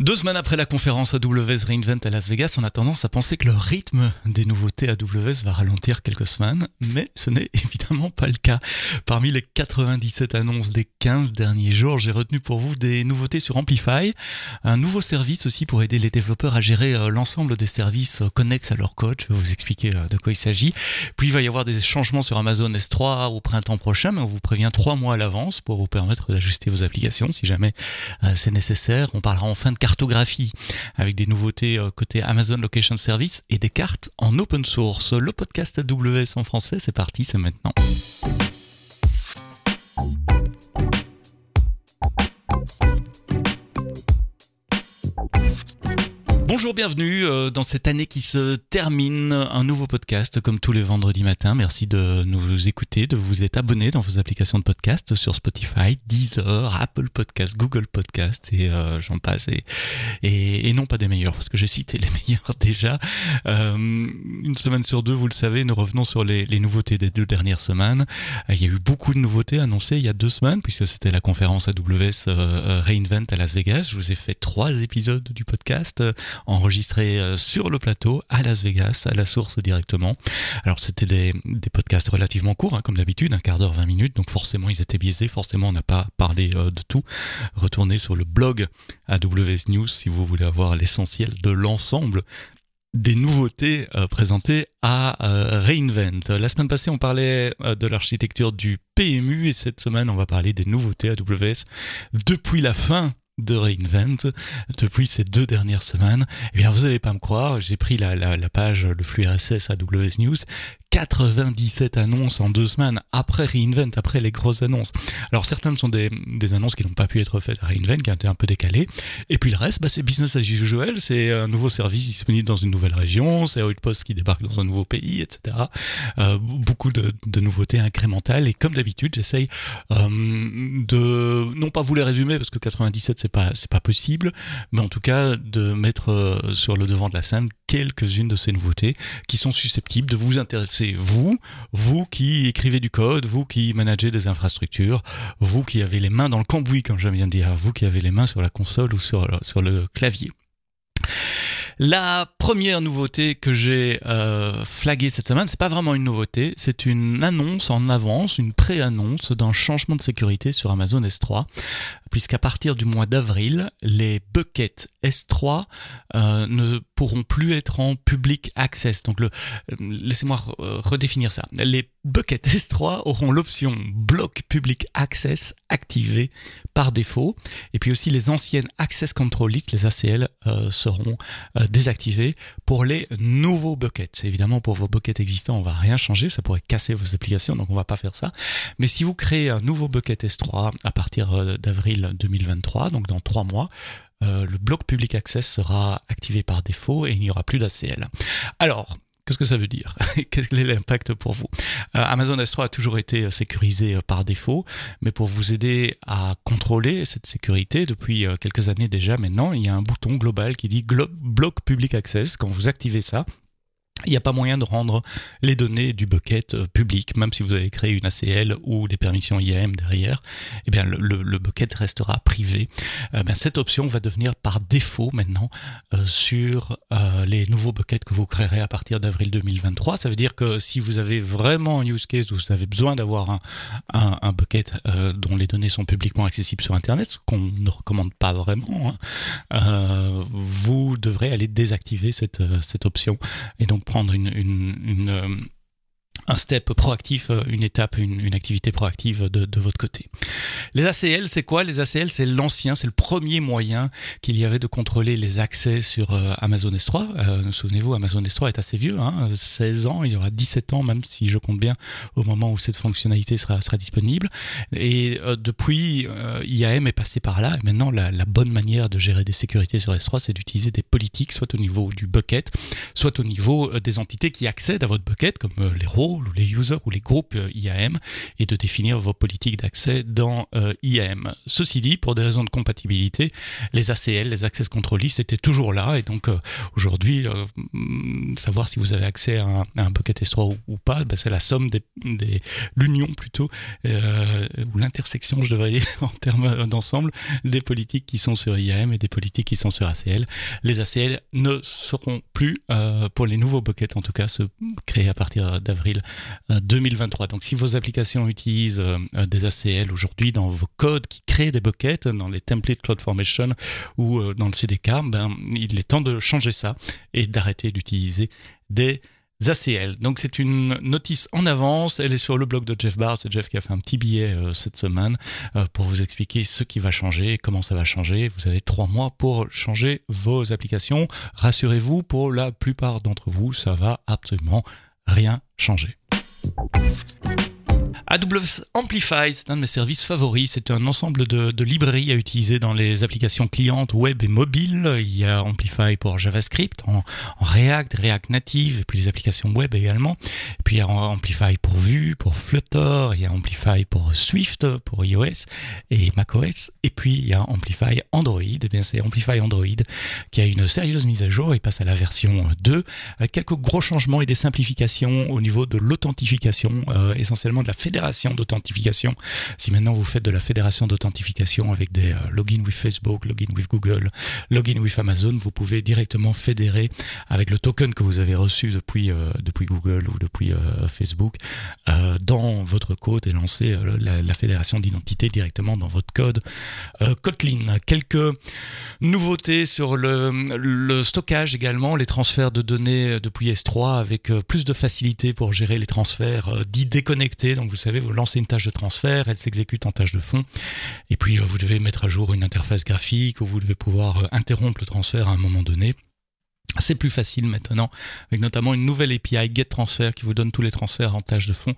Deux semaines après la conférence AWS Reinvent à Las Vegas, on a tendance à penser que le rythme des nouveautés AWS va ralentir quelques semaines, mais ce n'est évidemment pas le cas. Parmi les 97 annonces des 15 derniers jours, j'ai retenu pour vous des nouveautés sur Amplify, un nouveau service aussi pour aider les développeurs à gérer euh, l'ensemble des services euh, connexes à leur code. Je vais vous expliquer euh, de quoi il s'agit. Puis il va y avoir des changements sur Amazon S3 au printemps prochain, mais on vous prévient trois mois à l'avance pour vous permettre d'ajuster vos applications si jamais c'est nécessaire. On parlera enfin de cartographie avec des nouveautés euh, côté Amazon Location Service et des cartes en open source. Le podcast AWS en français, c'est parti, c'est maintenant. Bonjour, bienvenue euh, dans cette année qui se termine. Un nouveau podcast comme tous les vendredis matins. Merci de nous écouter, de vous être abonné dans vos applications de podcast sur Spotify, Deezer, Apple Podcast, Google Podcast et euh, j'en passe. Et, et, non pas des meilleurs parce que j'ai cité les meilleurs déjà. Euh, une semaine sur deux, vous le savez, nous revenons sur les, les nouveautés des deux dernières semaines. il y a eu beaucoup de nouveautés annoncées il y a deux semaines puisque c'était la conférence AWS Reinvent à Las Vegas. Je vous ai fait trois épisodes du podcast enregistré euh, sur le plateau à Las Vegas, à la source directement. Alors c'était des, des, podcasts relativement courts, hein, comme d'habitude, un quart d'heure, 20 minutes, donc forcément ils étaient biaisés, forcément on n'a pas parlé euh, de tout. Retournez sur le blog AWS News si vous voulez avoir l'essentiel de l'ensemble des nouveautés euh, présentées à Reinvent. La semaine passée, on parlait de l'architecture du PMU et cette semaine, on va parler des nouveautés AWS depuis la fin de Reinvent depuis ces deux dernières semaines. Eh bien, vous n'allez pas me croire, j'ai pris la, la, la, page, le flux RSS AWS News, 97 annonces en deux semaines après Reinvent, après les grosses annonces. Alors certaines sont des, des annonces qui n'ont pas pu être faites à Reinvent, qui ont été un peu décalées. Et puis le reste, bah, c'est business as usual, c'est un nouveau service disponible dans une nouvelle région, c'est Outpost qui débarque dans un nouveau pays, etc. Euh, beaucoup de, de, nouveautés incrémentales. Et comme d'habitude, j'essaye euh, de non pas vous les résumer parce que 97 c'est pas c'est pas possible, mais en tout cas de mettre euh, sur le devant de la scène quelques-unes de ces nouveautés qui sont susceptibles de vous intéresser, vous, vous qui écrivez du code, vous qui managez des infrastructures, vous qui avez les mains dans le cambouis, comme j'aime bien dire, vous qui avez les mains sur la console ou sur, sur le clavier. La première nouveauté que j'ai euh, flaguée cette semaine, c'est pas vraiment une nouveauté, c'est une annonce en avance, une pré-annonce d'un changement de sécurité sur Amazon S3 puisqu'à partir du mois d'avril, les buckets S3 euh, ne pourront plus être en public access. Donc, le, euh, laissez-moi redéfinir ça. Buckets S3 auront l'option block public access activée par défaut, et puis aussi les anciennes access control list, les ACL, euh, seront euh, désactivées pour les nouveaux buckets. Évidemment, pour vos buckets existants, on va rien changer, ça pourrait casser vos applications, donc on va pas faire ça. Mais si vous créez un nouveau bucket S3 à partir euh, d'avril 2023, donc dans trois mois, le bloc public access sera activé par défaut et il n'y aura plus d'ACL. Alors, Qu'est-ce que ça veut dire Quel est l'impact pour vous euh, Amazon S3 a toujours été euh, sécurisé par défaut, mais pour vous aider à contrôler cette sécurité depuis quelques années déjà maintenant, il y a un bouton global qui dit Block Public Access. Quand vous activez ça, il n'y a pas moyen de rendre les données du bucket euh, public, même si vous avez créé une ACL ou des permissions IAM derrière, eh bien le, bucket restera privé. Euh, ben, cette option va devenir par défaut maintenant euh, sur les nouveaux buckets que vous créerez à partir d'avril 2023. Ça veut dire que si vous avez vraiment un use case où vous avez besoin d'avoir un, un, bucket dont les données sont publiquement accessibles sur Internet, ce qu'on ne recommande pas vraiment, hein, vous devrez aller désactiver cette, cette option et donc prendre une, une, une euh, un step proactif, euh, une étape, une, une activité proactive de, de, votre côté. Les ACL, c'est quoi? Les ACL, c'est l'ancien, c'est le premier moyen qu'il y avait de contrôler les accès sur euh, Amazon S3. Euh, Souvenez-vous, Amazon S3 est assez vieux, hein, 16 ans, il y aura 17 ans, même si je compte bien au moment où cette fonctionnalité sera, sera disponible. Et euh, depuis, euh, IAM est passé par là. Et maintenant, la, la, bonne manière de gérer des sécurités sur S3, c'est d'utiliser des politiques, soit au niveau du bucket, soit au niveau des entités qui accèdent à votre bucket, comme les ou les users ou les groupes IAM et de définir vos politiques d'accès dans IAM. Ceci dit, pour des raisons de compatibilité, les ACL, les Access Control List étaient toujours là et donc aujourd'hui, savoir si vous avez accès à un, bucket S3 ou, pas, ben, c'est la somme des, des l'union plutôt ou l'intersection, je devrais dire en termes d'ensemble des politiques qui sont sur IAM et des politiques qui sont sur ACL. Les ACL ne seront plus, euh, pour les nouveaux buckets en tout cas, se créer à partir d'avril 2023. Euh, Donc si vos applications utilisent euh, des ACL aujourd'hui dans vos codes qui créent des buckets, dans les templates CloudFormation ou dans le CDK, ben, il est temps de changer ça et d'arrêter d'utiliser des ACL. Donc c'est une notice en avance, elle est sur le blog de Jeff Barr, c'est Jeff qui a fait un petit billet euh, cette semaine euh, pour vous expliquer ce qui va changer, comment ça va changer. Vous avez trois mois pour changer vos applications. Rassurez-vous, pour la plupart d'entre vous, ça va absolument rien changer. Thank you. AWS Amplify, c'est un de mes services favoris. C'est un ensemble de, librairies à utiliser dans les applications clientes web et mobiles. Il y a Amplify pour JavaScript, en, React, React Native, et puis les applications web également. Puis il y a Amplify pour Vue, pour Flutter, il y a Amplify pour Swift, pour iOS et macOS. Et puis il y a Amplify Android. Eh bien c'est Amplify Android qui a une sérieuse mise à jour. Il passe à la version 2 avec quelques gros changements et des simplifications au niveau de l'authentification, euh, essentiellement de la fédération d'authentification. Si maintenant vous faites de la fédération d'authentification avec des euh, login with Facebook, login with Google, login with Amazon, vous pouvez directement fédérer avec le token que vous avez reçu depuis, euh, depuis Google ou depuis euh, Facebook dans votre code et lancer la, fédération d'identité directement dans votre code Kotlin. Quelques nouveautés sur le, le stockage également, les transferts de données depuis S3 avec plus de facilité pour gérer les transferts dits déconnectés. Donc vous savez vous lancez une tâche de transfert, elle s'exécute en tâche de fond, et puis euh, vous devez mettre à jour une interface graphique, ou vous devez pouvoir euh, interrompre le transfert à un moment donné. C'est plus facile maintenant, avec notamment une nouvelle API GetTransfer qui vous donne tous les transferts en tâche de fond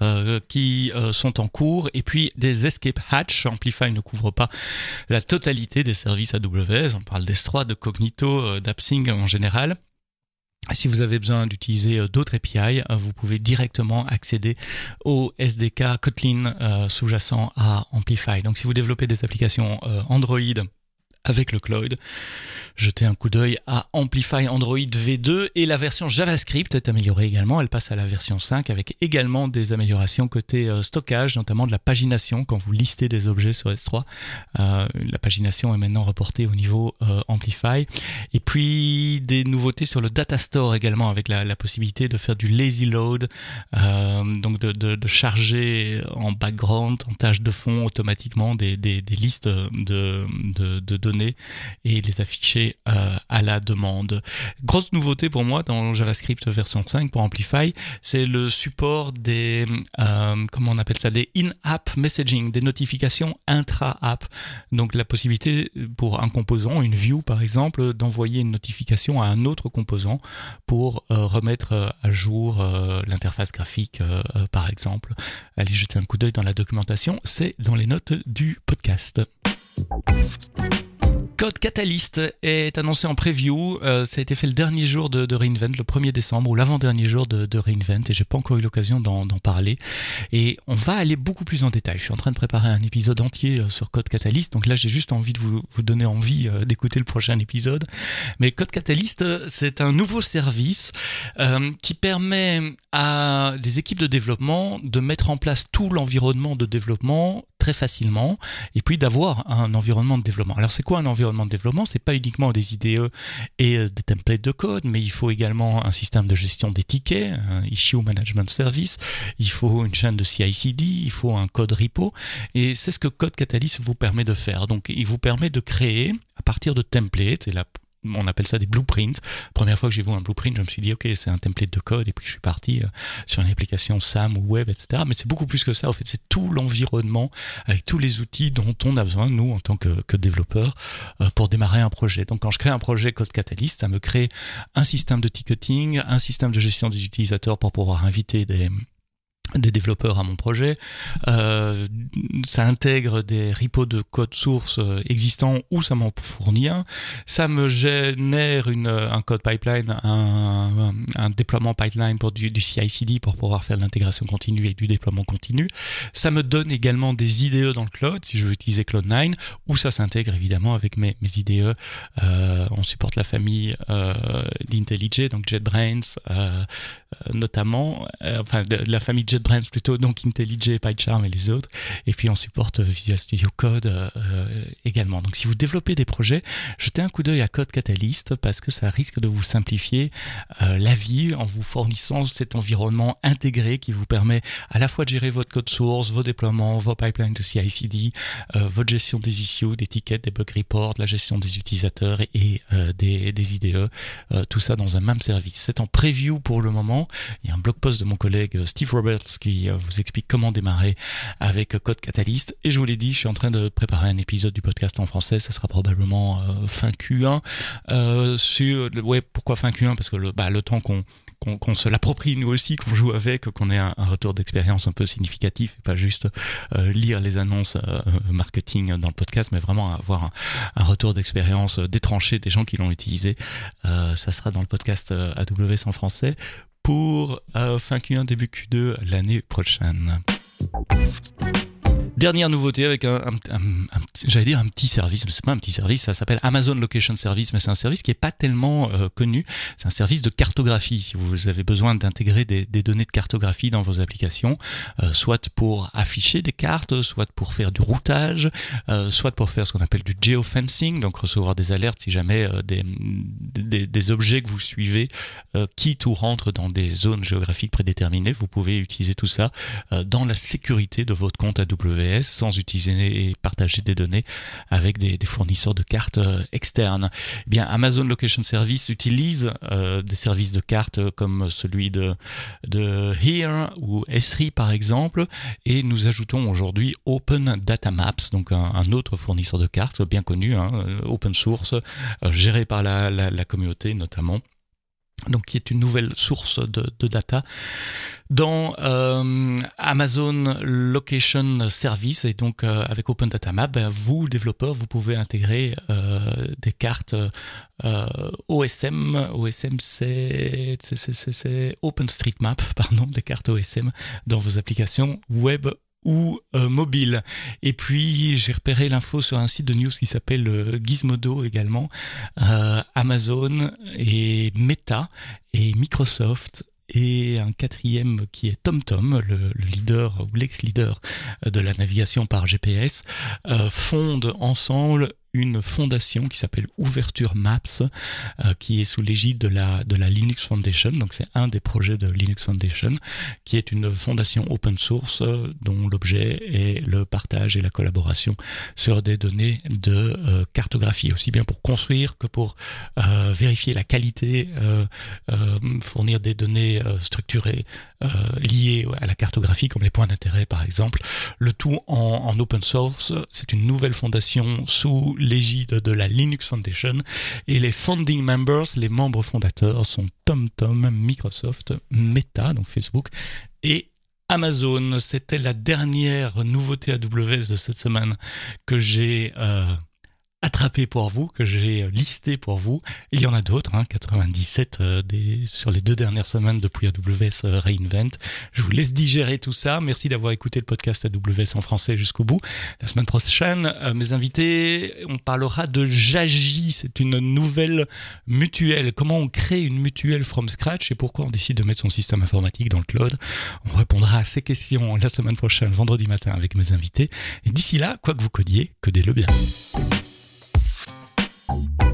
euh, qui sont en cours. Et puis des escape hatch. Amplify ne couvre pas la totalité des services AWS. On parle d'S3, de Cognito, d'AppSync en général. Si vous avez besoin d'utiliser euh, d'autres API, euh, vous pouvez directement accéder au SDK Kotlin euh, sous-jacent à Amplify. Donc si vous développez des applications Android avec le cloud, Jetez un coup d'œil à Amplify Android V2 et la version JavaScript est améliorée également. Elle passe à la version 5 avec également des améliorations côté euh, stockage, notamment de la pagination quand vous listez des objets sur S3. Euh, la pagination est maintenant reportée au niveau euh, Amplify. Et puis des nouveautés sur le data store également avec la, possibilité de faire du lazy load, donc de, charger en background, en tâche de fond automatiquement des, listes de, de et les afficher euh, à la demande. Grosse nouveauté pour moi dans JavaScript version 5 pour Amplify, c'est le support des, euh, comment on appelle ça, des in-app messaging, des notifications intra-app. Donc la possibilité pour un composant, une view par exemple, d'envoyer une notification à un autre composant pour euh, remettre à jour l'interface graphique par exemple. Allez jeter un coup d'œil dans la documentation, c'est dans les notes du podcast. Code Catalyst est annoncé en preview. Euh, ça a été fait le dernier jour de, Reinvent, le 1er décembre, ou l'avant-dernier jour de, Reinvent, et j'ai pas encore eu l'occasion d'en parler. Et on va aller beaucoup plus en détail. Je suis en train de préparer un épisode entier euh, sur Code Catalyst, donc là j'ai juste envie de vous, donner envie euh, d'écouter le prochain épisode. Mais Code Catalyst, c'est un nouveau service qui permet à des équipes de développement de mettre en place tout l'environnement de développement très facilement et puis d'avoir un environnement de développement. Alors c'est quoi un environnement de développement? C'est pas uniquement des IDE et euh, des templates de code, mais il faut également un système de gestion des tickets, un issue management service, il faut une chaîne de CI/CD, il faut un code repo et c'est ce que Code Catalyst vous permet de faire. Donc il vous permet de créer à partir de templates et là on appelle ça des blueprints. Première fois que j'ai vu un blueprint, je me suis dit, ok, c'est un template de code, et puis je suis parti euh, sur une application SAM ou web, etc. Mais c'est beaucoup plus que ça. En fait, c'est tout l'environnement avec tous les outils dont on a besoin, nous, en tant que, que développeurs, euh, pour démarrer un projet. Donc, quand je crée un projet Code Catalyst, ça me crée un système de ticketing, un système de gestion des utilisateurs pour pouvoir inviter des des développeurs à mon projet. Euh, ça intègre des repos de code source euh, existants ou ça m'en fournit un. Ça me génère une, un code pipeline, un, un déploiement pipeline pour du, du CI/CD pour pouvoir faire l'intégration continue et du déploiement continu. Ça me donne également des IDE dans le cloud si je veux utiliser Cloud9 ou ça s'intègre évidemment avec mes, mes IDE. Euh, on supporte la famille euh, d'IntelliJ, donc JetBrains euh, notamment, euh, enfin de, de la famille JetBrains Brands plutôt, donc IntelliJ, PyCharm et les autres. Et puis on supporte Visual Studio Code euh, également. Donc si vous développez des projets, jetez un coup d'œil à Code Catalyst parce que ça risque de vous simplifier euh, la vie en vous fournissant cet environnement intégré qui vous permet à la fois de gérer votre code source, vos déploiements, vos pipelines de CI/CD, euh, votre gestion des issues, des tickets, des bug reports, la gestion des utilisateurs et, euh, des, des, IDE, euh, tout ça dans un même service. C'est en preview pour le moment. Il y a un blog post de mon collègue Steve Roberts qui euh, vous explique comment démarrer avec Code Catalyst. Et je vous l'ai dit, je suis en train de préparer un épisode du podcast en français. Ça sera probablement euh, fin Q1. Euh, sur, ouais, pourquoi fin Q1 Parce que le, bah, temps qu'on qu'on qu se l'approprie nous aussi, qu'on joue avec, qu'on ait un, retour d'expérience un peu significatif et pas juste euh, lire les annonces euh, marketing dans le podcast, mais vraiment avoir un, retour d'expérience détranché des gens qui l'ont utilisé. Euh, ça sera dans le podcast AWS en français pour euh, fin Q1, début Q2 l'année prochaine. Dernière nouveauté avec un, un, un, j'allais dire un petit service, mais c'est pas un petit service, ça s'appelle Amazon Location Service, mais c'est un service qui est pas tellement euh, connu. C'est un service de cartographie. Si vous avez besoin d'intégrer des, données de cartographie dans vos applications, euh, soit pour afficher des cartes, soit pour faire du routage, euh, soit pour faire ce qu'on appelle du geofencing, donc recevoir des alertes si jamais des, des, objets que vous suivez quittent ou rentrent dans des zones géographiques prédéterminées. Vous pouvez utiliser tout ça dans la sécurité de votre compte AWS sans utiliser et partager des données avec des, fournisseurs de cartes euh, externes. Eh bien, Amazon Location Service utilise euh, des services de cartes comme celui de, Here ou Esri par exemple, et nous ajoutons aujourd'hui Open Data Maps, donc un, autre fournisseur de cartes bien connu, hein, euh, open source, géré par la communauté notamment donc qui est une nouvelle source de, de data dans euh, Amazon Location Service et donc euh, avec Open Data Map, ben, vous développeurs, vous pouvez intégrer euh, des cartes OSM. OSM, c'est OpenStreetMap, pardon, des cartes OSM dans vos applications web ou euh, mobile. Et puis j'ai repéré l'info sur un site de news qui s'appelle euh, Gizmodo également. Euh, Amazon et Meta et Microsoft et un quatrième qui est TomTom, le, le leader ou l'ex-leader de la navigation par GPS, euh, fondent ensemble une fondation qui s'appelle Ouverture Maps, euh, qui est sous l'égide de la, de la Linux Foundation. Donc c'est un des projets de Linux Foundation, qui est une fondation open source euh, dont l'objet est le partage et la collaboration sur des données de euh, cartographie, aussi bien pour construire que pour euh, vérifier la qualité, fournir des données structurées liées à la cartographie, comme les points d'intérêt par exemple. Le tout en, en open source. C'est une nouvelle fondation sous l'égide de la Linux Foundation et les founding members, les membres fondateurs sont TomTom, Microsoft, Meta, donc Facebook et Amazon. C'était la dernière nouveauté AWS de cette semaine que j'ai euh, attrapé pour vous, que j'ai listé pour vous. Il y en a d'autres, hein, 97 euh, des, sur les deux dernières semaines depuis AWS euh, Reinvent. Je vous laisse digérer tout ça. Merci d'avoir écouté le podcast AWS en français jusqu'au bout. La semaine prochaine, euh, mes invités, on parlera de Jagi. C'est une nouvelle mutuelle. Comment on crée une mutuelle from scratch et pourquoi on décide de mettre son système informatique dans le cloud? On répondra à ces questions la semaine prochaine, vendredi matin, avec mes invités. D'ici là, quoi que vous codiez, codez-le bien. Bye.